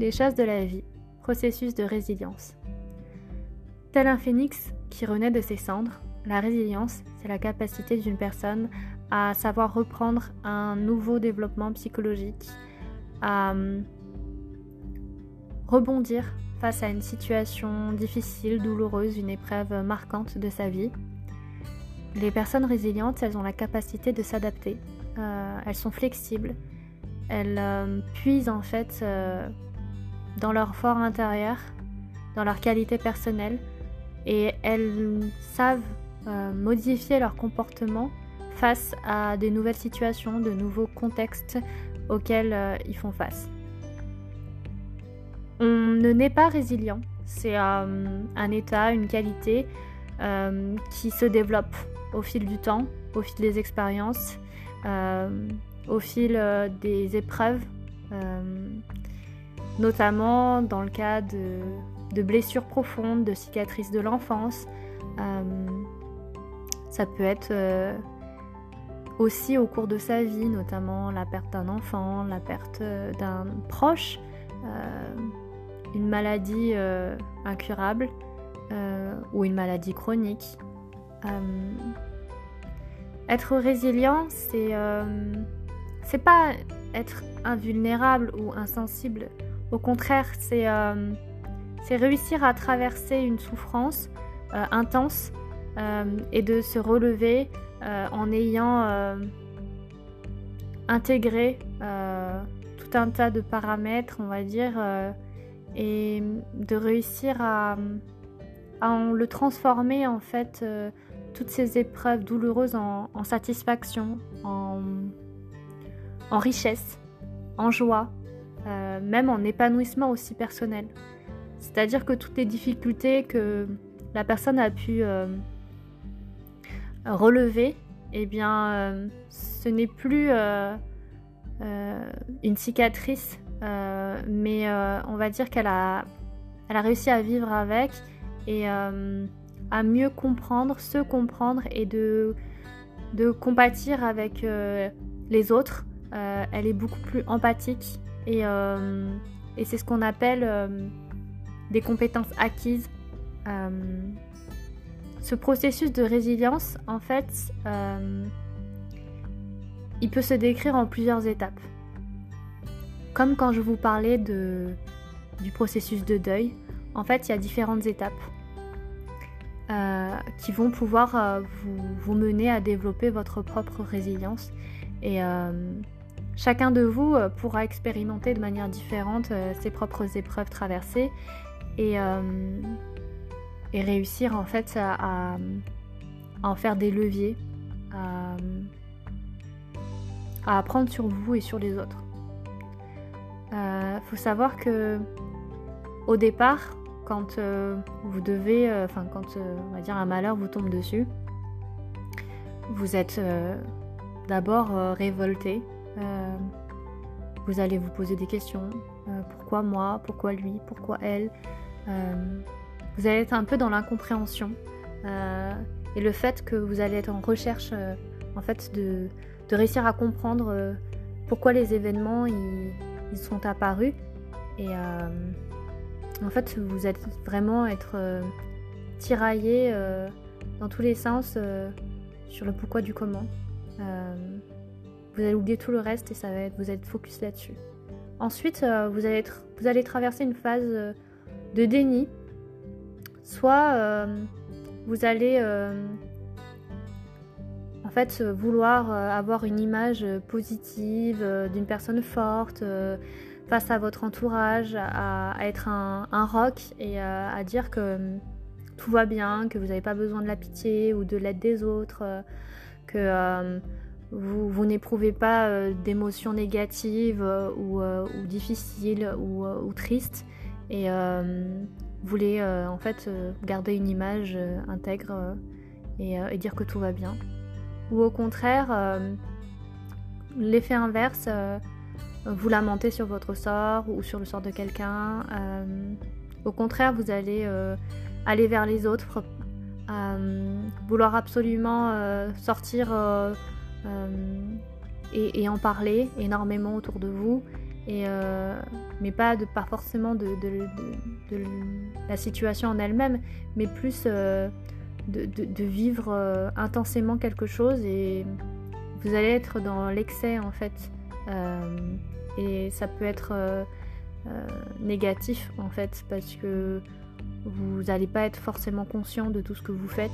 Les chasses de la vie, processus de résilience. Tel un phénix qui renaît de ses cendres, la résilience, c'est la capacité d'une personne à savoir reprendre un nouveau développement psychologique, à hum, rebondir face à une situation difficile, douloureuse, une épreuve marquante de sa vie. Les personnes résilientes, elles ont la capacité de s'adapter, euh, elles sont flexibles, elles euh, puisent en fait euh, dans leur fort intérieur, dans leur qualité personnelle, et elles savent modifier leur comportement face à des nouvelles situations, de nouveaux contextes auxquels ils font face. On ne naît pas résilient, c'est un état, une qualité qui se développe au fil du temps, au fil des expériences euh, au fil euh, des épreuves, euh, notamment dans le cas de, blessures profondes, de cicatrices de l'enfance. ça peut être aussi au cours de sa vie, notamment la perte d'un enfant, la perte d'un proche, une maladie incurable ou une maladie chronique. Être résilient, c'est euh, c'est pas être invulnérable ou insensible. Au contraire, c'est euh, réussir à traverser une souffrance euh, intense et de se relever en ayant intégré tout un tas de paramètres, on va dire, et de réussir à, à le transformer en fait toutes ces épreuves douloureuses en, satisfaction, en, richesse, en joie, euh, même en épanouissement aussi personnel. C'est-à-dire que toutes les difficultés que la personne a pu euh, relever, eh bien, euh, ce n'est plus une cicatrice, mais on va dire qu'elle a, réussi à vivre avec et à mieux comprendre, se comprendre et de, compatir avec les autres. Elle est beaucoup plus empathique et, euh, et c'est ce qu'on appelle des compétences acquises. ce processus de résilience, en fait, il peut se décrire en plusieurs étapes. Comme quand je vous parlais du processus de deuil, en fait, il y a différentes étapes. Euh, qui vont pouvoir euh, vous, mener à développer votre propre résilience. Et euh, chacun de vous pourra expérimenter de manière différente ses propres épreuves traversées et, et réussir en fait à, en faire des leviers, à, apprendre sur vous et sur les autres. Il faut savoir que au départ, quand euh, vous devez, euh, enfin quand euh, on va dire un malheur vous tombe dessus, vous êtes d'abord révolté. Vous allez vous poser des questions. pourquoi moi? Pourquoi lui? Pourquoi elle? Vous allez être un peu dans l'incompréhension. et le fait que vous allez être en recherche en fait de, réussir à comprendre pourquoi les événements ils, sont apparus. Et en fait, vous allez vraiment être euh, tiraillé euh, dans tous les sens euh, sur le pourquoi du comment. Vous allez oublier tout le reste et ça va être, vous êtes focus là-dessus. Ensuite, vous, allez être, vous allez traverser une phase de déni. Soit vous allez en fait vouloir avoir une image positive d'une personne forte face à votre entourage, à, être un, rock et euh, à, dire que tout va bien, que vous n'avez pas besoin de la pitié ou de l'aide des autres, euh, que vous, n'éprouvez pas euh, d'émotions négatives ou, difficiles ou, tristes et hum, voulez en fait garder une image intègre et, et, dire que tout va bien. Ou au contraire, l'effet inverse vous lamentez sur votre sort ou sur le sort de quelqu'un. Euh, au contraire, vous allez euh, aller vers les autres, euh, vouloir absolument sortir et, en parler énormément autour de vous et, mais pas, de, pas forcément de, la situation en elle-même, mais plus de, vivre intensément quelque chose et vous allez être dans l'excès en fait. et ça peut être négatif en fait parce que vous n'allez pas être forcément conscient de tout ce que vous faites.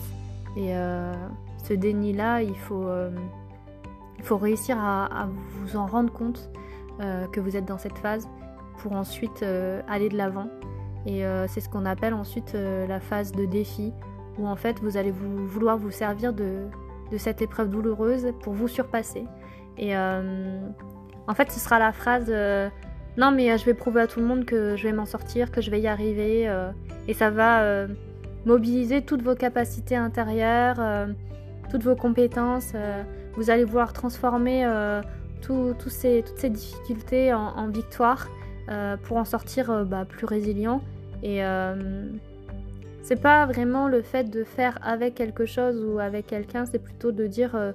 Et euh, ce déni-là, il faut, euh, il faut réussir à, vous en rendre compte euh, que vous êtes dans cette phase pour ensuite aller de l'avant. Et c'est ce qu'on appelle ensuite la phase de défi, où en fait vous allez vouloir vous servir de, cette épreuve douloureuse pour vous surpasser. Et en fait, ce sera la phrase non, mais je vais prouver à tout le monde que je vais m'en sortir, que je vais y arriver. Et ça va euh, mobiliser toutes vos capacités intérieures, euh, toutes vos compétences. Euh, vous allez vouloir transformer toutes ces difficultés en, victoire pour en sortir bah, plus résilient. Et c'est pas vraiment le fait de faire avec quelque chose ou avec quelqu'un, c'est plutôt de dire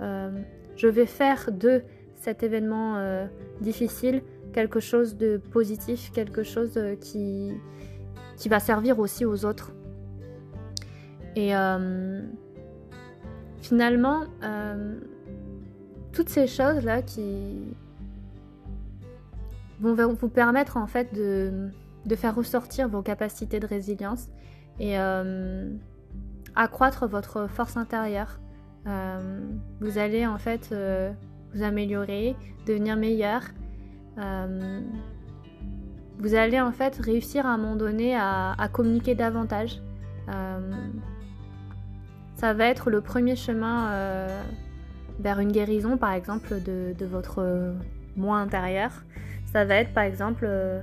je vais faire de cet événement difficile quelque chose de positif, quelque chose qui, qui va servir aussi aux autres. Et euh, finalement, euh, toutes ces choses-là qui vont vous permettre en fait de, de faire ressortir vos capacités de résilience et euh, accroître votre force intérieure. vous allez en fait vous améliorer, devenir meilleur vous allez en fait réussir à un moment donné à, communiquer davantage. Euh, ça va être le premier chemin euh, vers une guérison, par exemple, de, votre moi intérieur. Ça va être, par exemple, euh,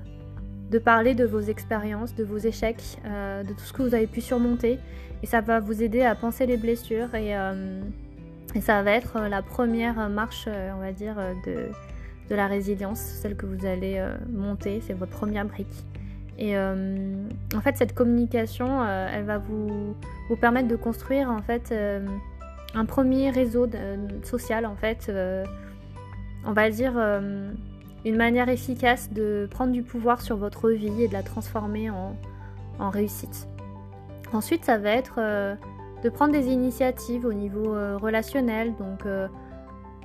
de parler de vos expériences, de vos échecs, de tout ce que vous avez pu surmonter. Et ça va vous aider à penser les blessures. Et, ça va être la première marche, on va dire, de, la résilience, celle que vous allez euh, monter, c'est votre première brique. Et euh, en fait, cette communication, euh, elle va vous, vous, permettre de construire en fait un premier réseau social en fait, on va dire une manière efficace de prendre du pouvoir sur votre vie et de la transformer en, en réussite. Ensuite, ça va être de prendre des initiatives au niveau relationnel, donc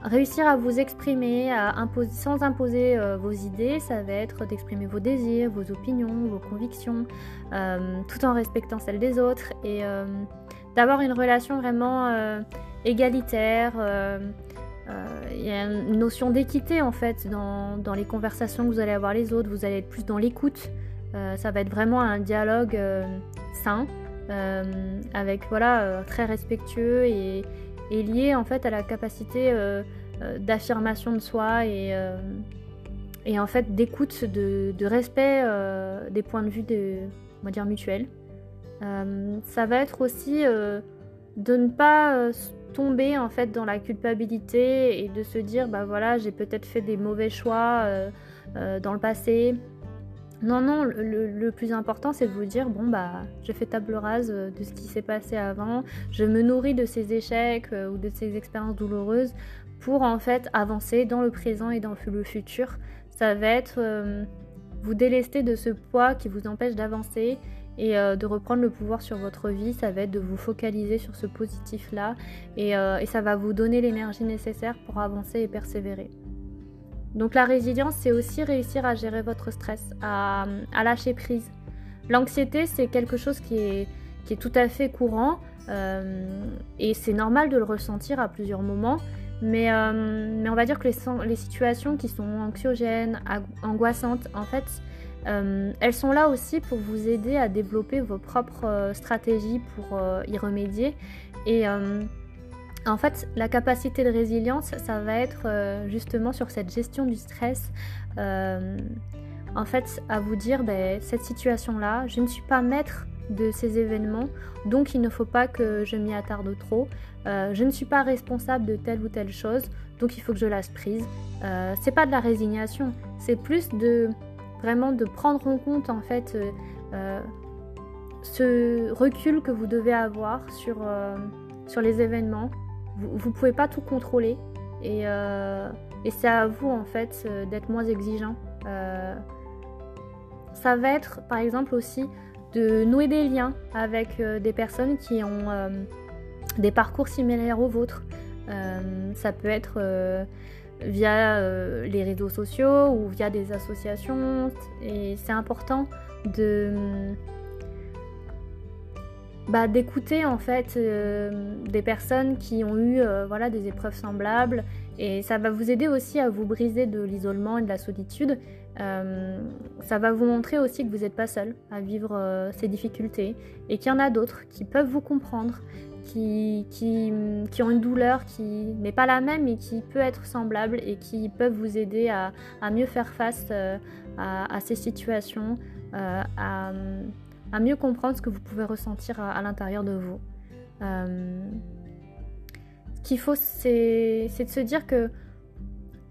Réussir à vous exprimer à sans imposer euh, vos idées, ça va être d'exprimer vos désirs, vos opinions, vos convictions, euh, tout en respectant celles des autres et euh, d'avoir une relation vraiment égalitaire. Il y a une notion d'équité en fait dans, dans, les conversations que vous allez avoir les autres. Vous allez être plus dans l'écoute. ça va être vraiment un dialogue sain, avec voilà très respectueux et, est lié en fait à la capacité euh, euh, d'affirmation de soi et, euh, et en fait d'écoute, de, respect des points de vue de, on dire mutuels. ça va être aussi de ne pas tomber en fait dans la culpabilité et de se dire bah voilà j'ai peut-être fait des mauvais choix dans le passé non, non, le, plus important, c'est de vous dire, bon, bah, j'ai fait table rase euh, de ce qui s'est passé avant, je me nourris de ces échecs euh, ou de ces expériences douloureuses pour en fait avancer dans le présent et dans le futur. Ça va être euh, vous délester de ce poids qui vous empêche d'avancer et de reprendre le pouvoir sur votre vie. Ça va être de vous focaliser sur ce positif-là et ça va vous donner l'énergie nécessaire pour avancer et persévérer. Donc la résilience, c'est aussi réussir à gérer votre stress, à, lâcher prise. L'anxiété, c'est quelque chose qui est, tout à fait courant euh, et c'est normal de le ressentir à plusieurs moments. Mais, euh, on va dire que les, situations qui sont anxiogènes, angoissantes, en fait, euh, elles sont là aussi pour vous aider à développer vos propres stratégies pour y remédier. En fait, la capacité de résilience, ça va être euh, justement sur cette gestion du stress. Euh, en fait, à vous dire, ben, cette situation-là, je ne suis pas maître de ces événements, donc il ne faut pas que je m'y attarde trop. Euh, je ne suis pas responsable de telle ou telle chose, donc il faut que je lasse prise. c'est pas de la résignation, c'est plus de vraiment de prendre en compte en fait ce recul que vous devez avoir sur, sur les événements, vous ne pouvez pas tout contrôler et, euh, et c'est à vous en fait euh, d'être moins exigeant ça va être par exemple aussi de nouer des liens avec des personnes qui ont des parcours similaires aux vôtres. ça peut être via les réseaux sociaux ou via des associations. Et c'est important de bah, d'écouter en fait euh, des personnes qui ont eu euh, voilà, des épreuves semblables et ça va vous aider aussi à vous briser de l'isolement et de la solitude. Euh, ça va vous montrer aussi que vous n'êtes pas seul à vivre ces difficultés et qu'il y en a d'autres qui peuvent vous comprendre, qui, qui, qui, ont une douleur qui n'est pas la même mais qui peut être semblable et qui peuvent vous aider à, à mieux faire face à, ces situations, à mieux comprendre ce que vous pouvez ressentir à, l'intérieur de vous. Euh, ce qu'il faut, c'est de se dire que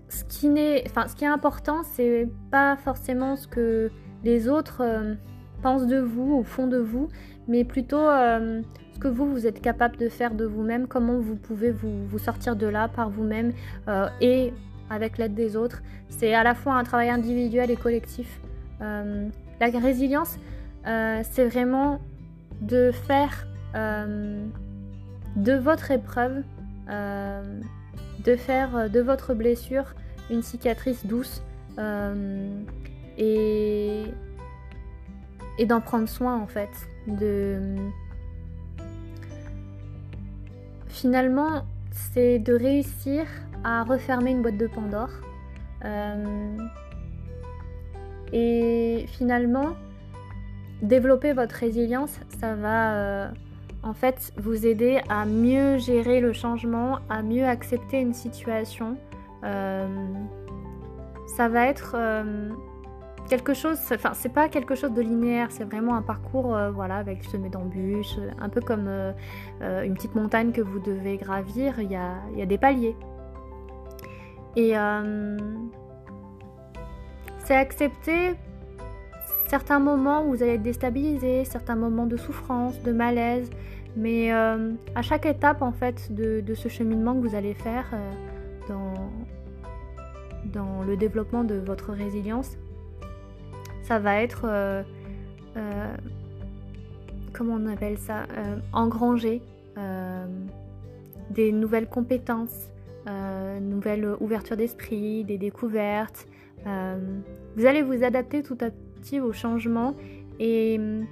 ce qui, est, enfin, ce qui est important, c'est pas forcément ce que les autres euh, pensent de vous ou font de vous, mais plutôt euh, ce que vous, vous êtes capable de faire de vous-même, comment vous pouvez vous sortir de là par vous-même et avec l'aide des autres. C'est à la fois un travail individuel et collectif. la résilience, euh, c'est vraiment de faire euh, de votre épreuve, euh, de faire de votre blessure une cicatrice douce et, et d'en prendre soin en fait. De... Finalement, c'est de réussir à refermer une boîte de Pandore. et finalement, développer votre résilience, ça va euh, en fait vous aider à mieux gérer le changement, à mieux accepter une situation. Euh, ça va être euh, quelque chose, enfin c'est pas quelque chose de linéaire, c'est vraiment un parcours voilà avec semé d'embûches, un peu comme une petite montagne que vous devez gravir, il y a, y a, des paliers. Et c'est accepter certains moments où vous allez être déstabilisé, certains moments de souffrance, de malaise, mais euh, à chaque étape en fait de, ce cheminement que vous allez faire euh, dans, le développement de votre résilience, ça va être, euh, comment on appelle ça, engranger des nouvelles compétences, nouvelles ouvertures d'esprit, des découvertes. vous allez vous adapter tout à au changement et hum,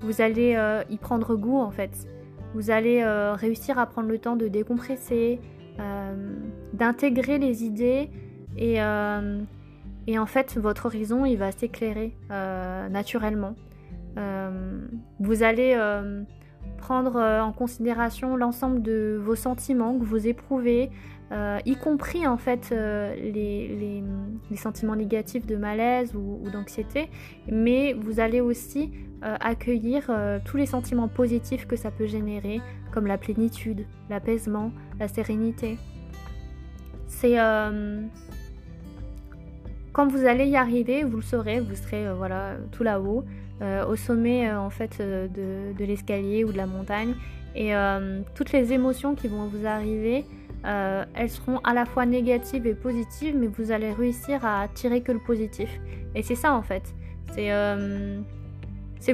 vous allez euh, y prendre goût en fait. Vous allez euh, réussir à prendre le temps de décompresser, euh, d'intégrer les idées et, et, en fait votre horizon il va s'éclairer naturellement. vous allez prendre en considération l'ensemble de vos sentiments que vous éprouvez, y compris en fait les, sentiments négatifs de malaise ou, d'anxiété, mais vous allez aussi euh, accueillir tous les sentiments positifs que ça peut générer, comme la plénitude, l'apaisement, la sérénité. C'est quand vous allez y arriver, vous le saurez, vous serez voilà tout là-haut, au sommet en fait de l'escalier ou de la montagne, et toutes les émotions qui vont vous arriver euh, elles seront à la fois négatives et positives, mais vous allez réussir à tirer que le positif. Et c'est ça en fait. C'est euh,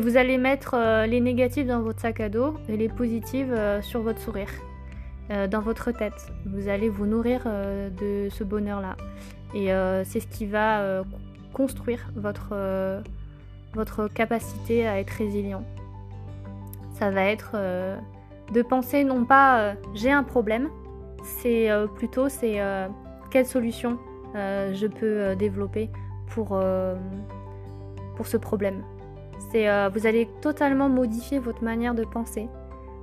vous allez mettre euh, les négatifs dans votre sac à dos et les positives sur votre sourire, dans votre tête. Vous allez vous nourrir de ce bonheur-là. Et c'est ce qui va construire votre, votre capacité à être résilient. Ça va être de penser non pas j'ai un problème, c'est euh, plutôt c'est euh, quelle solution euh, je peux développer pour, pour ce problème. C'est vous allez totalement modifier votre manière de penser.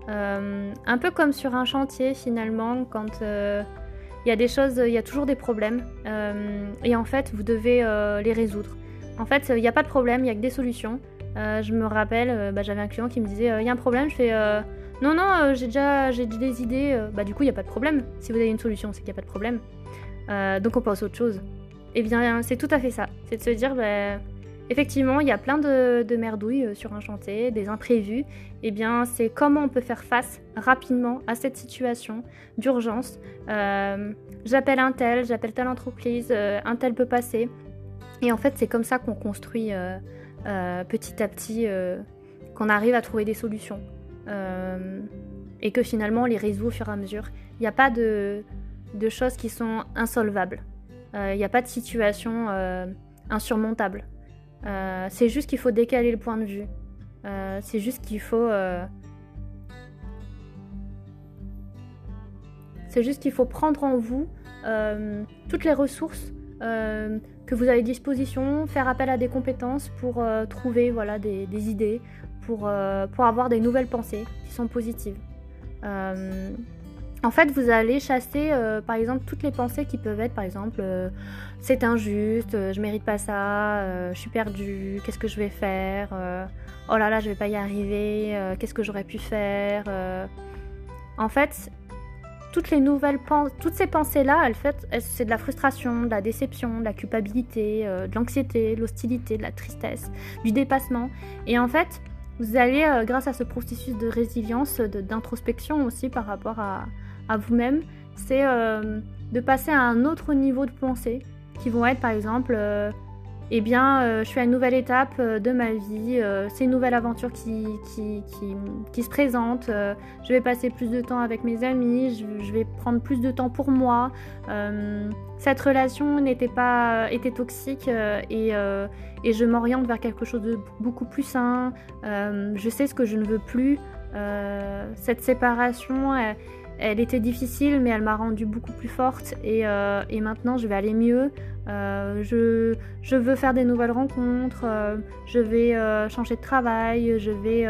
un peu comme sur un chantier finalement, quand il y a des choses, il y a toujours des problèmes et en fait vous devez les résoudre. En fait, il n'y a pas de problème, il n'y a que des solutions. je me rappelle, bah, j'avais un client qui me disait il y a un problème, je fais non, non, euh, j'ai déjà j'ai des idées. Euh, bah, du coup, il n'y a pas de problème. Si vous avez une solution, c'est qu'il n'y a pas de problème. Euh, donc, on pense à autre chose. Eh bien, c'est tout à fait ça. C'est de se dire, bah, effectivement, il y a plein de, merdouilles sur un chantier, des imprévus. Eh bien, c'est comment on peut faire face rapidement à cette situation d'urgence. j'appelle un tel, j'appelle telle entreprise, un tel peut passer. Et en fait, c'est comme ça qu'on construit petit à petit, qu'on arrive à trouver des solutions. Et que finalement, on les résout au fur et à mesure. Il n'y a pas de, choses qui sont insolvables. Il n'y a pas de situation insurmontable. c'est juste qu'il faut décaler le point de vue. c'est juste qu'il faut C'est juste qu'il faut prendre en vous euh, toutes les ressources euh, que vous avez à disposition, faire appel à des compétences pour euh, trouver voilà, des, idées, pour, pour, avoir des nouvelles pensées qui sont positives. en fait, vous allez chasser, par exemple, toutes les pensées qui peuvent être, par exemple, c'est injuste, je mérite pas ça, je suis perdu, qu'est-ce que je vais faire, oh là là, je vais pas y arriver, qu'est-ce que j'aurais pu faire. en fait, toutes les nouvelles toutes ces pensées-là, elles, fait, c'est de la frustration, de la déception, de la culpabilité, euh, de l'anxiété, de l'hostilité, de la tristesse, du dépassement. Et en fait, vous allez, euh, grâce à ce processus de résilience, d'introspection aussi par rapport à, vous-même, c'est euh, de passer à un autre niveau de pensée, qui vont être par exemple eh bien, euh, je suis à une nouvelle étape euh, de ma vie, euh, c'est une nouvelle aventure qui, qui, se présente, je vais passer plus de temps avec mes amis, je, vais prendre plus de temps pour moi. cette relation n'était pas était toxique et, et, je m'oriente vers quelque chose de beaucoup plus sain. je sais ce que je ne veux plus. cette séparation, elle, était difficile, mais elle m'a rendue beaucoup plus forte et, et maintenant je vais aller mieux. Euh, je, veux faire des nouvelles rencontres, euh, je vais euh, changer de travail, je vais,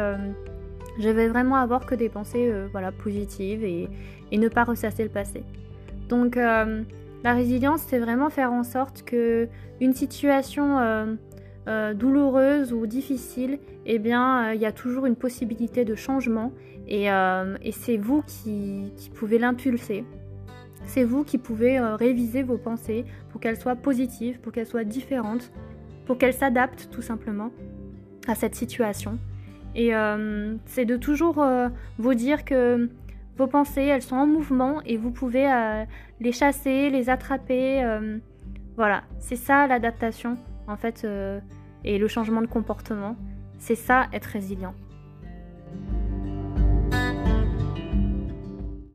je vais vraiment avoir que des pensées voilà, positives et, ne pas ressasser le passé. Donc la résilience, c'est vraiment faire en sorte que une situation douloureuse ou difficile, eh bien, il y a toujours une possibilité de changement et, c'est vous qui pouvez l'impulser. C'est vous qui pouvez euh, réviser vos pensées pour qu'elles soient positives, pour qu'elles soient différentes, pour qu'elles s'adaptent tout simplement à cette situation. Et euh, c'est de toujours euh, vous dire que vos pensées, elles sont en mouvement et vous pouvez les chasser, les attraper. voilà, c'est ça l'adaptation en fait et le changement de comportement. C'est ça être résilient.